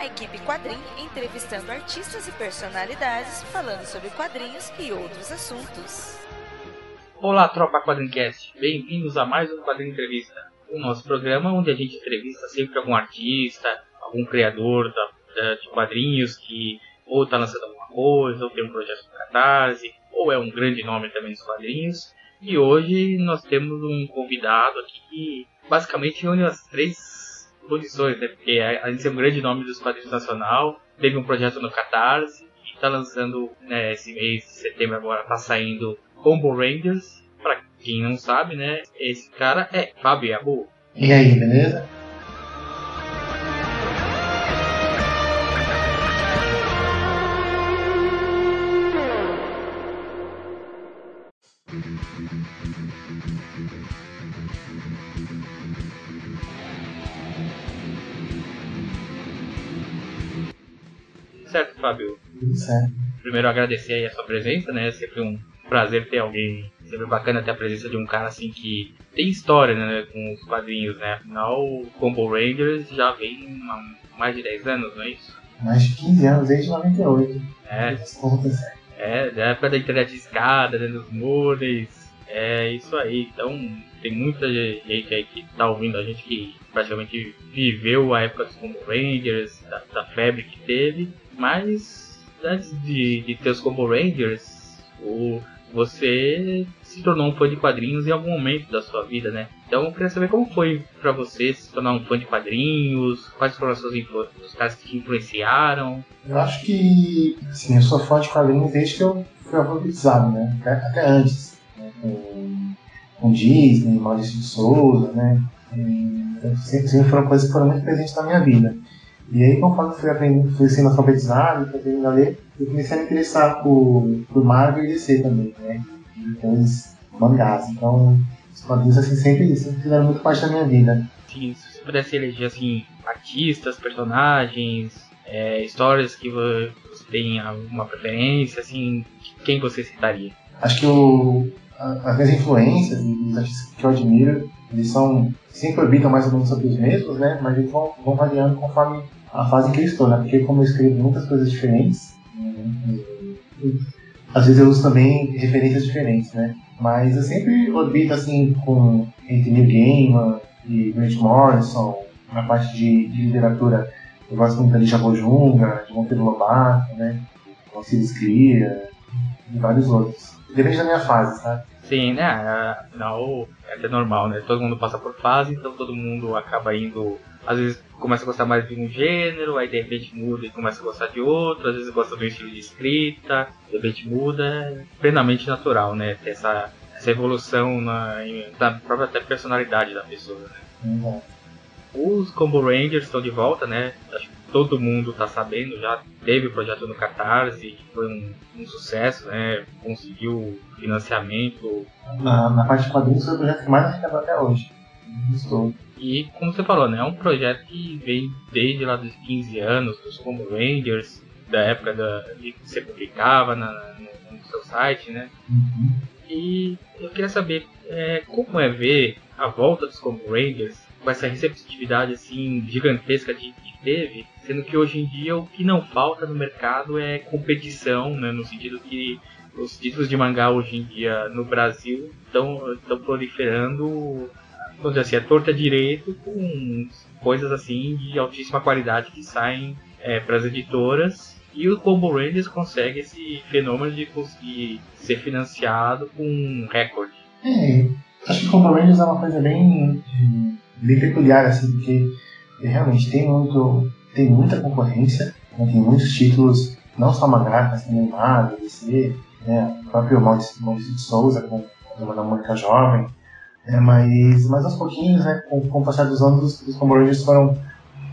a equipe Quadrim entrevistando artistas e personalidades falando sobre quadrinhos e outros assuntos. Olá, tropa Quadrincast. Bem-vindos a mais um Quadrinho Entrevista. O nosso programa onde a gente entrevista sempre algum artista, algum criador da, de quadrinhos que ou está lançando alguma coisa, ou tem um projeto de catarse, ou é um grande nome também dos quadrinhos. E hoje nós temos um convidado aqui que basicamente une as três condições, né? Porque a gente é um grande nome dos quadrinhos nacional, teve um projeto no Catarse, está lançando né, esse mês de setembro agora, está saindo Combo Rangers. Para quem não sabe, né? Esse cara é Fábio Abu. E aí, beleza? Fábio. Certo. Primeiro agradecer aí a sua presença, né? É sempre um prazer ter alguém, sempre bacana ter a presença de um cara assim que tem história, né, com os quadrinhos, né? Afinal, o Combo Rangers já vem há mais de 10 anos, não é isso? Mais de 15 anos, desde 98. É, contas. é, da época da internet de escada, né, dos modems. É isso aí. Então, tem muita gente aí que tá ouvindo a gente que praticamente viveu a época dos Combo Rangers, da, da febre que teve. Mas, antes de, de ter os Combo Rangers, o, você se tornou um fã de quadrinhos em algum momento da sua vida, né? Então eu queria saber como foi pra você se tornar um fã de quadrinhos, quais foram as suas os caras que te influenciaram. Eu acho que, assim, eu sou fã de quadrinhos desde que eu fui alfabetizado, né? Até, até antes. Né? Com, com Disney, Maurício de Souza, né? E, sempre, sempre foram coisas que foram muito presentes na minha vida. E aí, conforme eu fui, aprendendo, fui sendo alfabetizado, fui aprendendo a ler, eu comecei a me interessar por, por Marvel e DC também, né? E depois mangás. Então, os quadrinhos assim, sempre, sempre fizeram muito parte da minha vida. Assim, se você pudesse eleger assim, artistas, personagens, é, histórias que vo- você tem alguma preferência, assim, quem você citaria? Acho que o, a- as minhas influências e os artistas que eu admiro, eles são sempre orbitam mais ou menos sobre os mesmos, né? Mas eles vão, vão variando conforme a fase que eu estou, né? Porque como eu escrevo muitas coisas diferentes, às vezes eu uso também referências diferentes, né? Mas eu sempre orbito assim com entre Neil Gaiman e Grant Morrison, na parte de, de literatura eu gosto muito de Jabojunga, de Monteiro Lobato, né? Alcides Cria e vários outros. Depende da minha fase, sabe? Sim, né? Afinal, é até normal, né? Todo mundo passa por fase, então todo mundo acaba indo. Às vezes começa a gostar mais de um gênero, aí de repente muda e começa a gostar de outro, às vezes gosta um estilo de escrita, de repente muda, é plenamente natural, né? Ter essa, essa evolução na, da própria até personalidade da pessoa, né? Então, Os Combo Rangers estão de volta, né? Acho que todo mundo tá sabendo, já teve o projeto no Catarse, foi um, um sucesso, né? Conseguiu financiamento. na, na parte de quadrinhos foi o projeto que mais arrecadou até hoje. E como você falou, né? É um projeto que vem desde lá dos 15 anos, dos Combo Rangers, da época da, que você publicava na, no, no seu site, né? Uhum. E eu queria saber é, como é ver a volta dos Combo Rangers com essa receptividade assim gigantesca que teve, sendo que hoje em dia o que não falta no mercado é competição, né, no sentido que os títulos de mangá hoje em dia no Brasil estão proliferando, vamos dizer assim, a torta direito com coisas assim de altíssima qualidade que saem para as editoras e o Combo Rangers consegue esse fenômeno de conseguir ser financiado com um recorde. É, acho que o Combo Rangers é uma coisa bem, bem peculiar, assim, porque realmente tem muito. tem muita concorrência, né, tem muitos títulos, não só mangá, mas também Marvel, DC, né, o próprio Maurício, de Souza com uma Mônica Jovem. É, mas, mas aos pouquinhos, né, com, com o passar dos anos, os, os Combo Rangers foram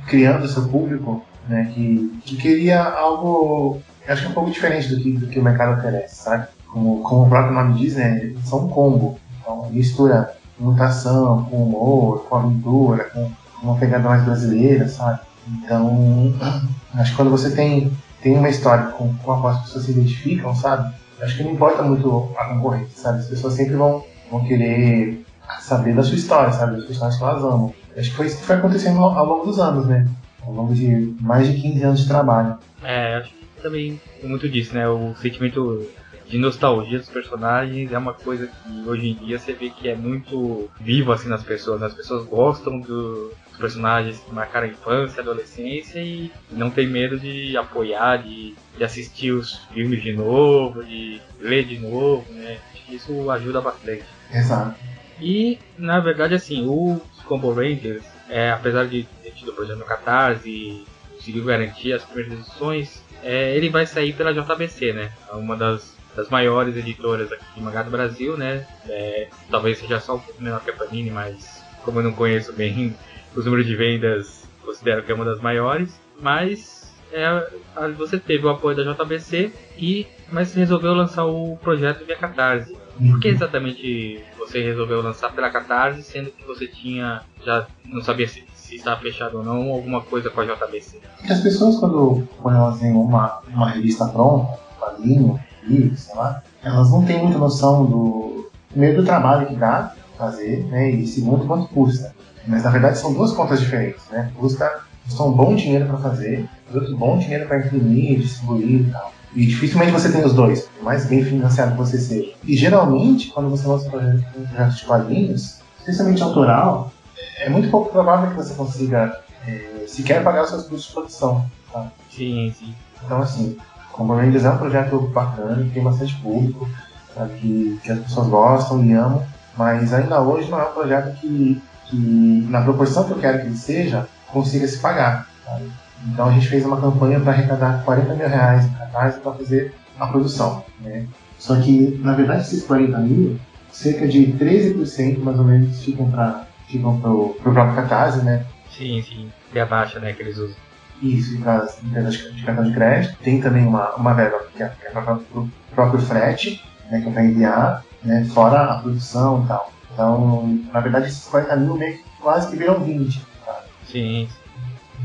criando seu público, né, que, que queria algo, acho que um pouco diferente do que, do que o mercado oferece, sabe? Como, como o próprio nome diz, né, são um combo, então mistura mutação com humor, com aventura, com uma pegada mais brasileira, sabe? Então, acho que quando você tem, tem uma história com, com a qual as pessoas se identificam, sabe? Acho que não importa muito a concorrência, sabe? As pessoas sempre vão, vão querer saber da sua história, sabe? Das personagens que elas amam. Acho que foi isso que foi acontecendo ao, longo dos anos, né? ao longo de mais de 15 anos de trabalho. É, acho que também tem muito disso, né? O sentimento de nostalgia dos personagens é uma coisa que hoje em dia você vê que é muito vivo assim nas pessoas. As pessoas gostam do, dos personagens que marcaram a infância, a adolescência e não tem medo de apoiar, de, de assistir os filmes de novo, de ler de novo, né? Isso ajuda bastante. Exato. E, na verdade, assim, o Combo Rangers, é, apesar de ter tido projeto no Catarse, conseguiu garantir as primeiras edições, é, ele vai sair pela JBC, né? Uma das, das maiores editoras aqui de mangá do Brasil, né? É, talvez seja só um pouco menor que a Panini, mas como eu não conheço bem os números de vendas, considero que é uma das maiores. Mas é, você teve o apoio da JBC e mas resolveu lançar o projeto via Catarse. Por que exatamente você resolveu lançar pela Catarse, sendo que você tinha já não sabia se, se estava fechado ou não, alguma coisa com a JBC? As pessoas quando, quando elas têm uma, uma revista pronta, um quadrinho, livro, sei lá, elas não têm muita noção do primeiro do trabalho que dá fazer, né, e segundo quanto custa. Mas na verdade são duas contas diferentes, né? Custa, custa um bom dinheiro para fazer, e outro bom dinheiro para imprimir, distribuir e tal. E dificilmente você tem os dois, por mais bem financiado que você seja. E geralmente, quando você lança um projeto, um de quadrinhos, especialmente autoral, é muito pouco provável que você consiga é, sequer pagar os seus custos de produção. Tá? Sim, sim. Então, assim, como Rangers é um projeto bacana, que tem bastante público, tá? que, que as pessoas gostam e amam, mas ainda hoje não é um projeto que, que na proporção que eu quero que ele seja, consiga se pagar. Tá? Então a gente fez uma campanha para arrecadar 40 mil reais em catarse para fazer a produção. Né? Só que, na verdade, esses 40 mil, cerca de 13% mais ou menos ficam para ficam pro, pro próprio catarse, né? Sim, sim. E a baixa, né, que eles usam. Isso, para as empresas de cartão de crédito. Tem também uma, uma verba que é, que é para o próprio frete, né, que é para enviar, né, fora a produção e tal. Então, na verdade, esses 40 mil meio que quase que viram 20. Tá? Sim.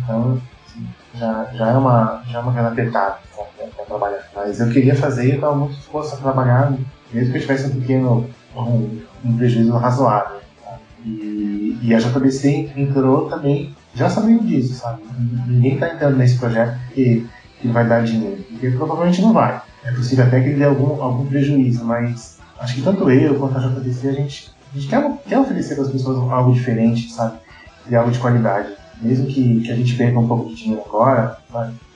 Então, já, já é uma, já é uma grana apertada para trabalhar. Mas eu queria fazer e eu estava muito disposto a trabalhar, mesmo que eu tivesse um pequeno um, um prejuízo razoável. Tá? E, e a JBC entrou também já sabendo disso, sabe? Ninguém está entrando nesse projeto porque que vai dar dinheiro, porque provavelmente não vai. É possível até que ele dê algum, algum prejuízo, mas acho que tanto eu quanto a JBC a gente, a gente quer, quer oferecer para as pessoas algo diferente, sabe? E algo de qualidade mesmo que, que a gente perca um pouco de dinheiro agora,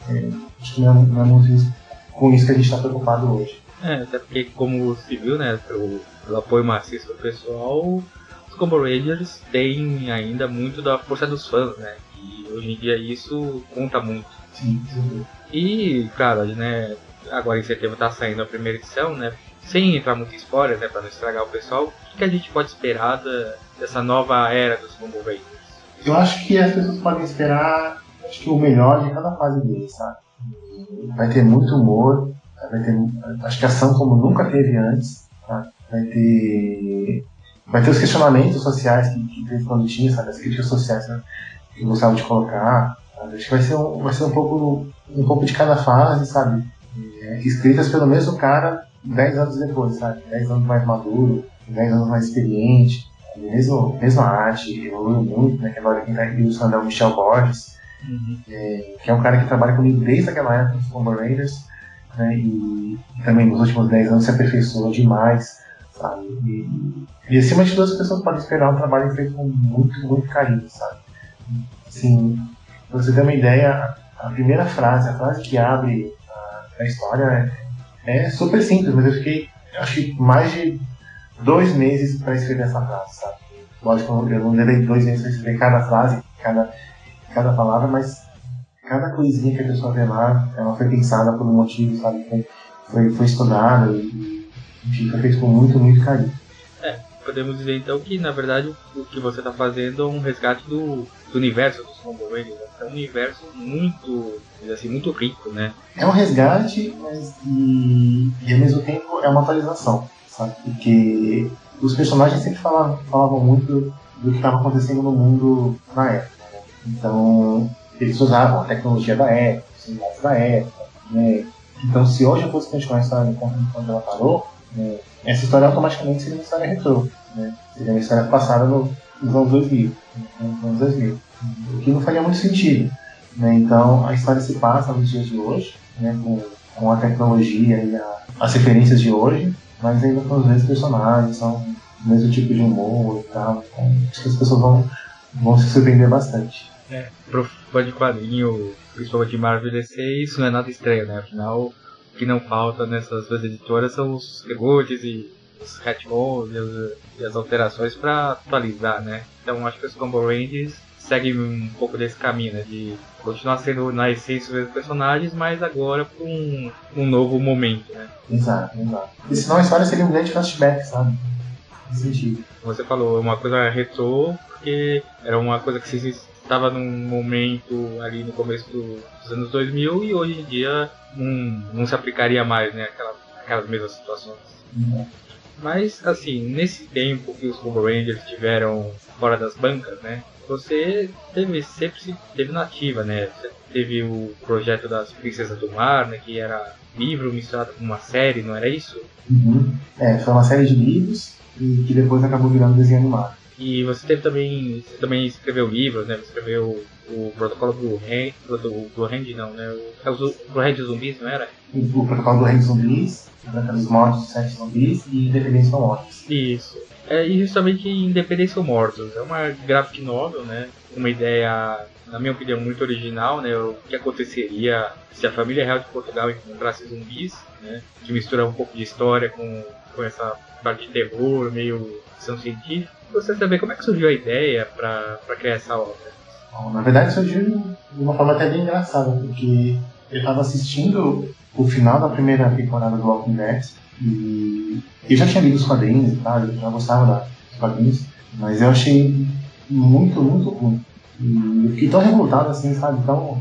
é, acho que não é, não é muito isso, com isso que a gente está preocupado hoje. É, até porque, como se viu, né, pelo, pelo apoio maciço do pessoal, os Combo Rangers têm ainda muito da força dos fãs, né, e hoje em dia isso conta muito. Sim, sim. E, claro, né, agora em setembro está saindo a primeira edição, né, sem entrar muito em spoilers, né, para não estragar o pessoal, o que a gente pode esperar da, dessa nova era dos Combo Rangers? Eu acho que as pessoas podem esperar acho que o melhor de cada fase dele, sabe? Vai ter muito humor, vai ter acho que ação como nunca teve antes, tá? vai ter vai ter os questionamentos sociais que, que teve quando tinha, sabe? As críticas sociais né? que eu gostava de colocar. Sabe? Acho que vai ser um, vai ser um pouco um pouco de cada fase, sabe? É, escritas pelo mesmo cara 10 anos depois, sabe? 10 anos mais maduro, 10 anos mais experiente mesmo, mesmo a arte evoluiu muito, né? Que agora quem está ilustrando é o Michel Borges, uhum. é, que é um cara que trabalha comigo desde aquela época dos Power Raiders, né? E, e, também nos últimos 10 anos se aperfeiçoou demais, sabe? E, e acima de tudo as pessoas podem esperar um trabalho feito com muito, muito carinho, sabe? Assim, pra você ter uma ideia, a primeira frase, a frase que abre a, a história é, é super simples, mas eu fiquei, acho que mais de dois meses para escrever essa frase, sabe? Lógico, eu não levei dois meses para escrever cada frase, cada, cada palavra, mas cada coisinha que a pessoa vê lá, ela foi pensada por um motivo, sabe? Foi, foi, foi estudada e, enfim, foi feito com muito, muito carinho. É, podemos dizer então que, na verdade, o que você está fazendo é um resgate do, do universo dos Rangers. Né? É um universo muito, assim, muito rico, né? É um resgate, mas e, e ao mesmo tempo é uma atualização sabe? Porque os personagens sempre falavam, falavam muito do que estava acontecendo no mundo na época. Né? Então, eles usavam a tecnologia da época, os celulares da época, né? Então, se hoje eu fosse continuar a história quando ela parou, né? essa história automaticamente seria uma história retrô, né? Seria uma história passada no, nos anos 2000, nos anos 2000. O que não faria muito sentido. Né? Então a história se passa nos dias de hoje, né? com, com a tecnologia e a, as referências de hoje, mas ainda com os mesmos personagens, são o mesmo tipo de humor e tal. Então, acho que as pessoas vão, vão se surpreender bastante. É, pro fã de quadrinho, principalmente de Marvel DC, isso não é nada estranho, né? Afinal, o que não falta nessas duas editoras são os reboots e os retcons e as, alterações para atualizar, né? Então acho que os Combo Rangers seguem um pouco desse caminho, né? De continuar sendo na essência os mesmos personagens, mas agora com um, um novo momento, né? Exato, exato. E senão a história seria um grande flashback, sabe? Sentido. Você falou uma coisa retrô, porque era uma coisa que se estava num momento ali no começo dos anos 2000 e hoje em dia não, não se aplicaria mais, né? Aquela, aquelas mesmas situações. Uhum. Mas, assim, nesse tempo que os Power Rangers estiveram fora das bancas, né? Você teve sempre se teve nativa, né? Você teve o projeto das Princesas do Mar, né? Que era livro misturado com uma série, não era isso? Uhum. É, foi uma série de livros e que depois acabou virando desenho animado. E você teve também, você também escreveu livros, né? Você escreveu o protocolo do Hand, do Blue Hand não, né? O, é o Blue Hand zumbis, não era? O protocolo do Hand zumbis, os mortos de sete zumbis e Independência ou Mortos. Isso. É, e justamente Independência ou Mortos. É uma graphic novel, né? Uma ideia, na minha opinião, muito original, né? O que aconteceria se a família real de Portugal encontrasse zumbis, né? Que mistura um pouco de história com, com essa parte de terror, meio ficção científica. Você saber como é que surgiu a ideia para criar essa obra? Bom, na verdade surgiu de uma forma até bem engraçada, porque eu estava assistindo o final da primeira temporada do Walking Dead e eu já tinha lido os quadrinhos e tal, eu já gostava dos quadrinhos, mas eu achei muito, muito ruim. E eu fiquei tão revoltado assim, sabe, tão,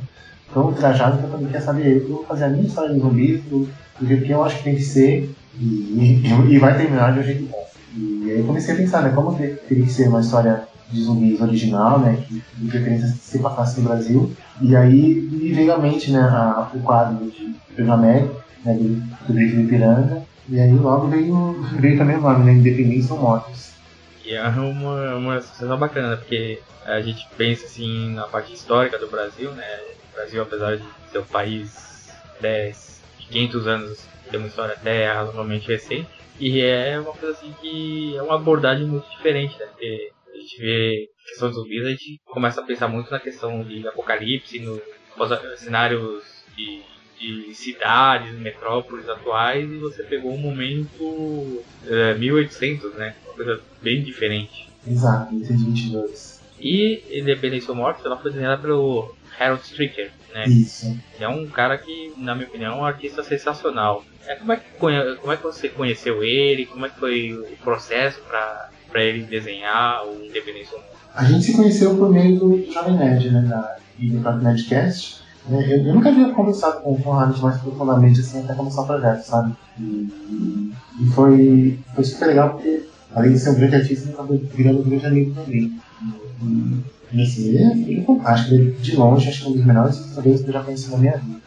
tão ultrajado que eu também queria saber, eu vou fazer a minha história de zumbis do, jeito que eu acho que tem que ser e, e, e vai terminar de um jeito bom. E aí eu comecei a pensar, né, como teria que ser uma história de zumbis original, né, que de preferência se passasse no Brasil. E aí me veio à mente, né, a, o quadro de Pedro Américo, né, do, do Grito do Ipiranga. E aí logo veio, veio também o nome, né, Independência ou Mortos. E é uma, uma associação bacana, porque a gente pensa assim na parte histórica do Brasil, né, o Brasil apesar de ser um país 10, 500 anos, tem uma história até razoavelmente recente, e é uma coisa assim que é uma abordagem muito diferente, né? Porque a gente vê a questão dos zumbis, a gente começa a pensar muito na questão de apocalipse, nos cenários de, de cidades, metrópoles atuais, e você pegou um momento é, 1800, né? Uma coisa bem diferente. Exato, 1822. E Independência ou Morte, ela foi desenhada pelo Harold Stricker, né? Isso. É um cara que, na minha opinião, é um artista sensacional. É, como, é que, como é que você conheceu ele? Como é que foi o processo para ele desenhar o Independência A gente se conheceu por meio do Jovem Nerd, né? Da, e do Nerdcast. Eu, eu, nunca havia conversado com, o Harold mais profundamente assim até começar o projeto, sabe? E, e foi, foi super legal porque, além de ser um grande artista, ele acabou virando um grande amigo também. E, e assim, ele é fantástico. Ele, de longe, acho que é um dos melhores ilustradores que eu já conheci na minha vida.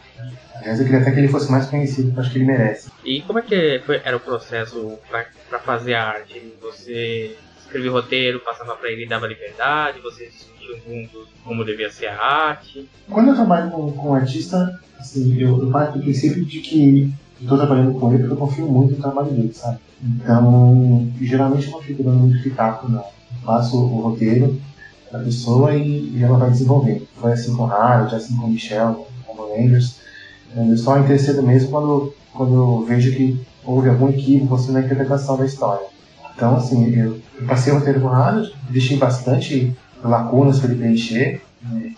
Aliás, eu queria até que ele fosse mais conhecido, acho que ele merece. E como é que foi, era o processo para fazer a arte? Você escrevia o roteiro, passava para ele e dava liberdade? Vocês juntos como devia ser a arte? Quando eu trabalho com, com um artista, assim, eu, eu parto do princípio de que estou trabalhando com ele porque eu confio muito no trabalho dele, sabe? Então, geralmente eu não fico dando muito pitaco, não. Eu faço o roteiro da pessoa e, e ela vai desenvolver. Foi assim com o Harold, assim com o Michel, com o Rangers. Eu só intercedo mesmo quando, quando eu vejo que houve algum equívoco assim, na interpretação da história. Então, assim, eu passei o roteiro com o Harold, deixei bastante lacunas para ele preencher, né?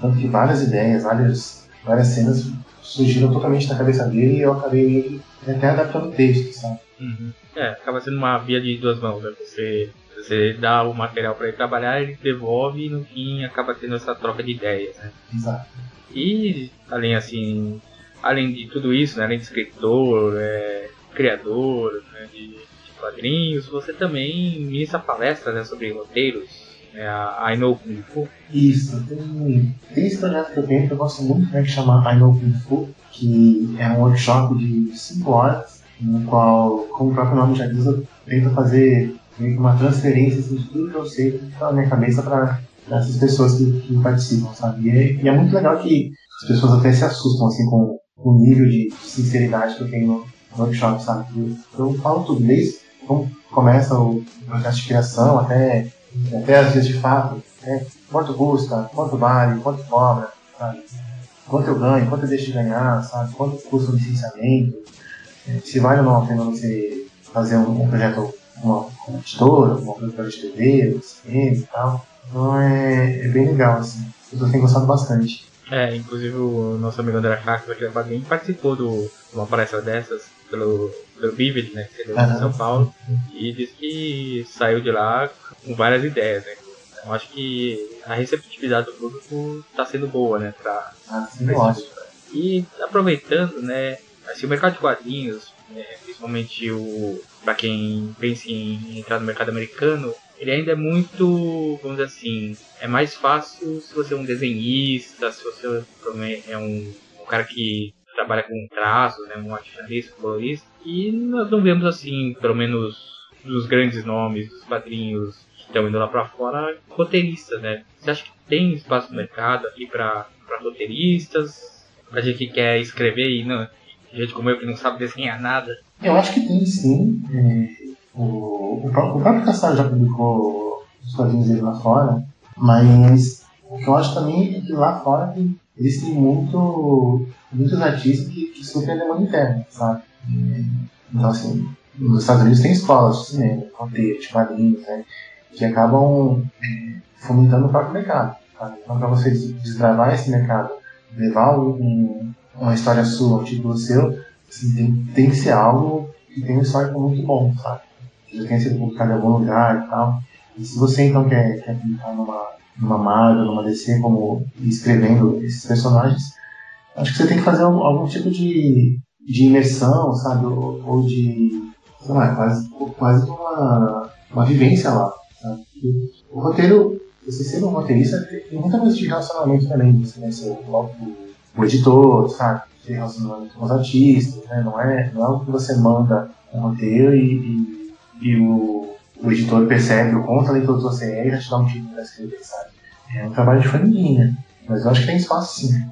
tanto que várias ideias, várias, várias cenas surgiram totalmente na cabeça dele e eu acabei até adaptando o texto, sabe? Uhum. É, acaba sendo uma via de duas mãos, né? Você, você dá o material para ele trabalhar, ele devolve e no fim acaba tendo essa troca de ideias, né? Exato. E, além assim, além de tudo isso, né, além de escritor, é, criador né, de, de, quadrinhos, você também ministra palestras né, sobre roteiros, né, a I Know Kung Fu. Isso, tem, tem esse projeto que eu gosto muito, né, que I Know Kung Fu, que é um workshop de 5 horas, no qual, como o próprio nome já diz, eu tento fazer uma transferência assim, de tudo que eu sei que na minha cabeça para essas pessoas que, que participam, sabe? E é, e é, muito legal que as pessoas até se assustam assim com o nível de sinceridade que eu tenho no workshop, sabe? Eu, eu falo tudo, desde como começa o processo de criação até, até as vezes de fato, né? quanto custa, quanto vale, quanto cobra, sabe? Quanto eu ganho, quanto eu deixo de ganhar, sabe? Quanto custa o licenciamento, é, se vale ou não a pena você fazer um, um projeto uma, uma editora, uma produtora de TV, cinema e tal. Então é, é bem legal, assim. As pessoas têm gostado bastante. É, inclusive o nosso amigo André Castro aqui da Quadrinho participou de uma palestra dessas pelo, pelo Vivid, né, que em São Paulo, e disse que saiu de lá com várias ideias, né. Então acho que a receptividade do público está sendo boa, né, pra, ah, sim, pra E aproveitando, né, assim, o mercado de quadrinhos, né, principalmente o para quem pensa em entrar no mercado americano, ele ainda é muito, vamos dizer assim, é mais fácil se você é um desenhista, se você é um, um cara que trabalha com traços, né, um artista, colorista, e nós não vemos assim, pelo menos dos grandes nomes, dos quadrinhos que estão indo lá para fora, roteiristas, né? Você acha que tem espaço no mercado aqui para roteiristas, pra gente que quer escrever e não, gente como eu que não sabe desenhar nada? Eu acho que tem sim. É, o, o, próprio, o próprio já publicou os quadrinhos dele lá fora, mas o que eu acho também é que lá fora tem, eles têm muito, muitos artistas que, que suprem a demanda interna, sabe? Então, assim, nos Estados Unidos tem escolas de cinema, roteiro, de quadrinhos, né? Que acabam é, fomentando o próprio mercado. Sabe? Então, para você desbravar esse mercado, levar um, uma história sua, um título seu, assim, tem, tem que ser algo que tem um histórico muito bom, sabe? Que já tenha sido publicado em algum lugar e tal. E se você então quer, quer publicar numa, numa Marvel, numa DC, como escrevendo esses personagens, acho que você tem que fazer algum, algum tipo de, de imersão, sabe? Ou, ou, de, sei lá, quase, quase uma, uma vivência lá, sabe? o roteiro, você sendo um roteirista, tem muita coisa de relacionamento também, você vai ser o, editor, sabe? Ter relacionamento com os artistas, né? Não é, não é o que você manda um roteiro e, e, e o, o editor percebe o quão talentoso você é e já te dá um título para escrever, sabe? É um trabalho de formiguinha, mas eu acho que tem espaço sim.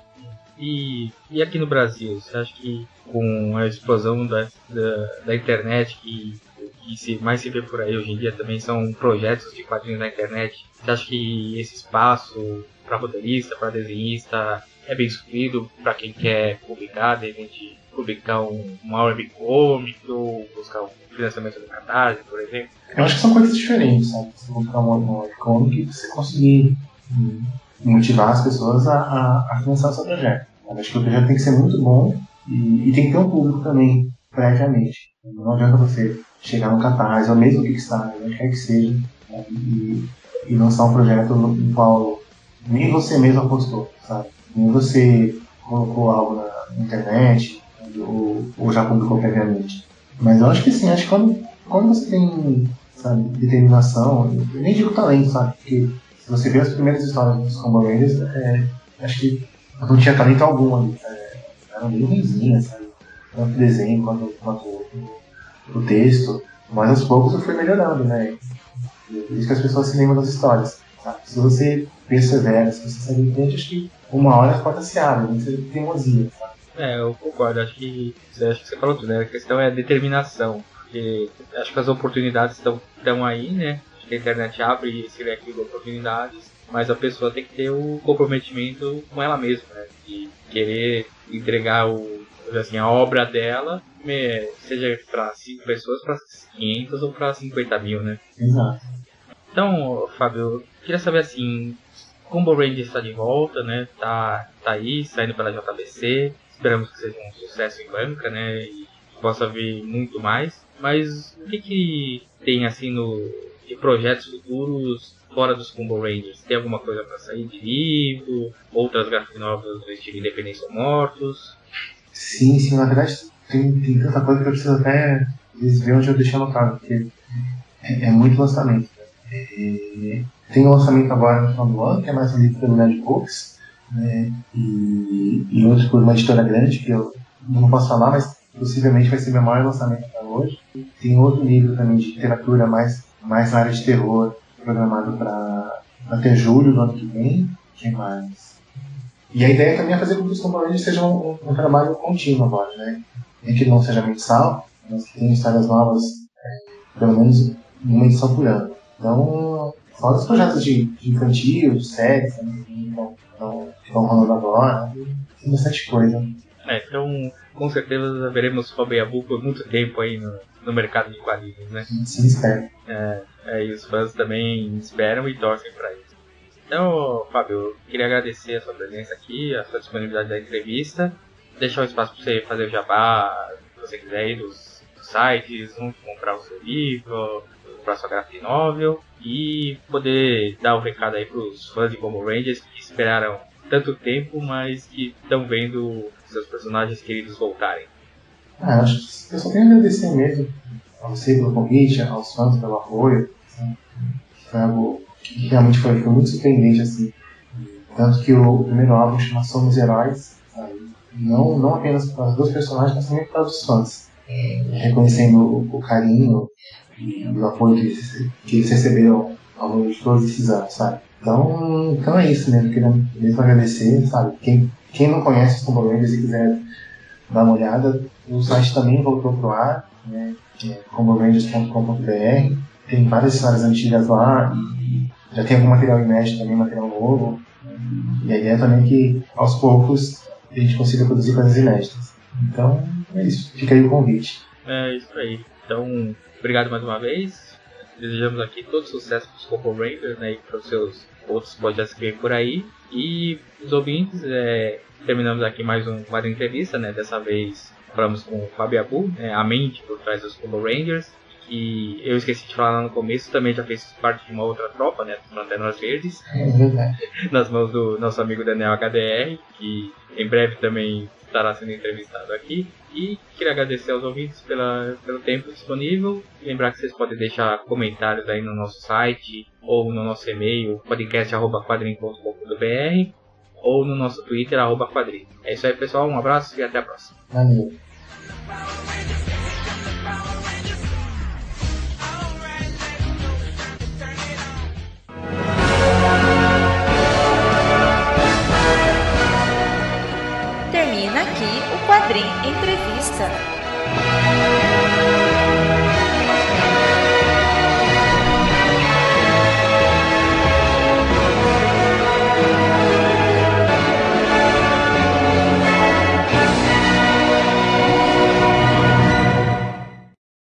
E, e aqui no Brasil, você acha que com a explosão da, da, da internet que que se, mais se vê por aí hoje em dia também são projetos de quadrinhos na internet. Você acha que esse espaço para roteirista, para desenhista, é bem suprido para quem quer publicar, de repente publicar um, uma webcomic ou buscar um financiamento do Catarse, por exemplo? Eu acho que são coisas diferentes, sabe? Você publicar uma webcomic e você conseguir hum, motivar as pessoas a, a, a financiar o seu projeto. Eu acho que o projeto tem que ser muito bom e, e tem que ter um público também, previamente. Não adianta você chegar no Catarse, ou mesmo Kickstarter, onde quer que seja, né? e, e lançar um projeto no qual nem você mesmo apostou, sabe? Nem você colocou algo na internet ou, ou já publicou previamente. Mas eu acho que sim, acho que quando, quando você tem sabe, determinação, eu nem digo talento, sabe? Porque se você vê as primeiras histórias dos Combo Raiders, é, acho que não tinha talento algum ali. É, eram bem ruimzinhas, sabe? Tanto desenho quanto, quanto o, o texto. Mas aos poucos eu fui melhorando, né? Por isso que as pessoas se lembram das histórias. Sabe? Se você persevera, se você em frente, acho que uma hora as portas se abrem, você tem teimosia. Sabe? É, eu concordo. Acho que, acho que você falou tudo, né? A questão é a determinação. Porque acho que as oportunidades estão, estão aí, né? Acho que a internet abre esse leque de oportunidades, mas a pessoa tem que ter o comprometimento com ela mesma, né? De querer entregar o, assim, a obra dela, seja para 5 pessoas, para 500 ou para 50 mil, né? Exato. Então, Fábio, queria saber assim, Combo Range está de volta, né? Tá, tá aí, saindo pela JBC. Esperamos que seja um sucesso em banca, né? E possa vir muito mais. Mas o que, que tem assim no de projetos futuros fora dos Combo Rangers? Tem alguma coisa para sair de livro? Outras gráficas novas do estilo Independência ou Mortos? Sim, sim, na verdade tem, tem tanta coisa que eu preciso até ver onde eu deixei anotado, porque é, é muito lançamento. É, tem um lançamento agora no final do ano, que é mais um livro pelo Nerd Books, né, e, e outro por uma editora grande, que eu não posso falar, mas possivelmente vai ser meu maior lançamento até hoje. Tem outro livro também de literatura mais, mais na área de terror, programado para até julho do ano que vem. que mais? E a ideia também é fazer com que os componentes sejam um, um, trabalho contínuo agora, né? Nem que não seja mensal, mas que tenha histórias novas, é, pelo menos uma edição por ano. Então, fora os projetos de, de infantil, de séries também, que estão rolando agora, tem bastante coisa. É, então, com certeza veremos Fabiabu por muito tempo aí no, no mercado de quadrinhos, né? Sim, espero. É, é, e os fãs também esperam e torcem para isso. Então, Fábio, eu queria agradecer a sua presença aqui, a sua disponibilidade da entrevista, deixar o espaço para você fazer o jabá, se você quiser dos, dos sites, comprar o seu livro, comprar sua graphic novel e poder dar o um recado aí para os fãs de Como Rangers que esperaram tanto tempo, mas que estão vendo seus personagens queridos voltarem. Ah, acho que eu só tenho a agradecer mesmo a você pelo convite, aos fãs pelo apoio. Assim. Foi algo que realmente foi, foi muito surpreendente, assim. Tanto que o primeiro álbum chama Somos Heróis? Não, não apenas para os dois personagens, mas também para os fãs. Reconhecendo o, o carinho e o apoio que eles, que eles receberam ao longo de todos esses anos, sabe? Então, então é isso mesmo, queria mesmo agradecer, sabe? Quem, quem não conhece os Combo e quiser dar uma olhada, o site também voltou pro ar, né? É. Tem várias histórias antigas lá já tem algum material inédito também, material novo. E a ideia também é que aos poucos a gente consiga produzir coisas inéditas. Então é isso, fica aí o convite. É isso aí. Então, obrigado mais uma vez. Desejamos aqui todo sucesso para os Coco Rangers né, e para os seus outros podcasts que vem por aí. E os ouvintes, é, terminamos aqui mais um, uma entrevista, né? Dessa vez falamos com o Fábio Abu, né, a mente por trás dos Combo Rangers, que eu esqueci de falar lá no começo, também já fez parte de uma outra tropa, né, Lanternas Verdes, é nas mãos do nosso amigo Daniel HDR, que em breve também estará sendo entrevistado aqui. E queria agradecer aos ouvintes pela, pelo tempo disponível. Lembrar que vocês podem deixar comentários aí no nosso site ou no nosso e-mail, podcast.quadrim.com.br ou no nosso Twitter, arroba quadrinho. É isso aí, pessoal. Um abraço e até a próxima. Valeu. Termina aqui o Quadrinho Entrevista.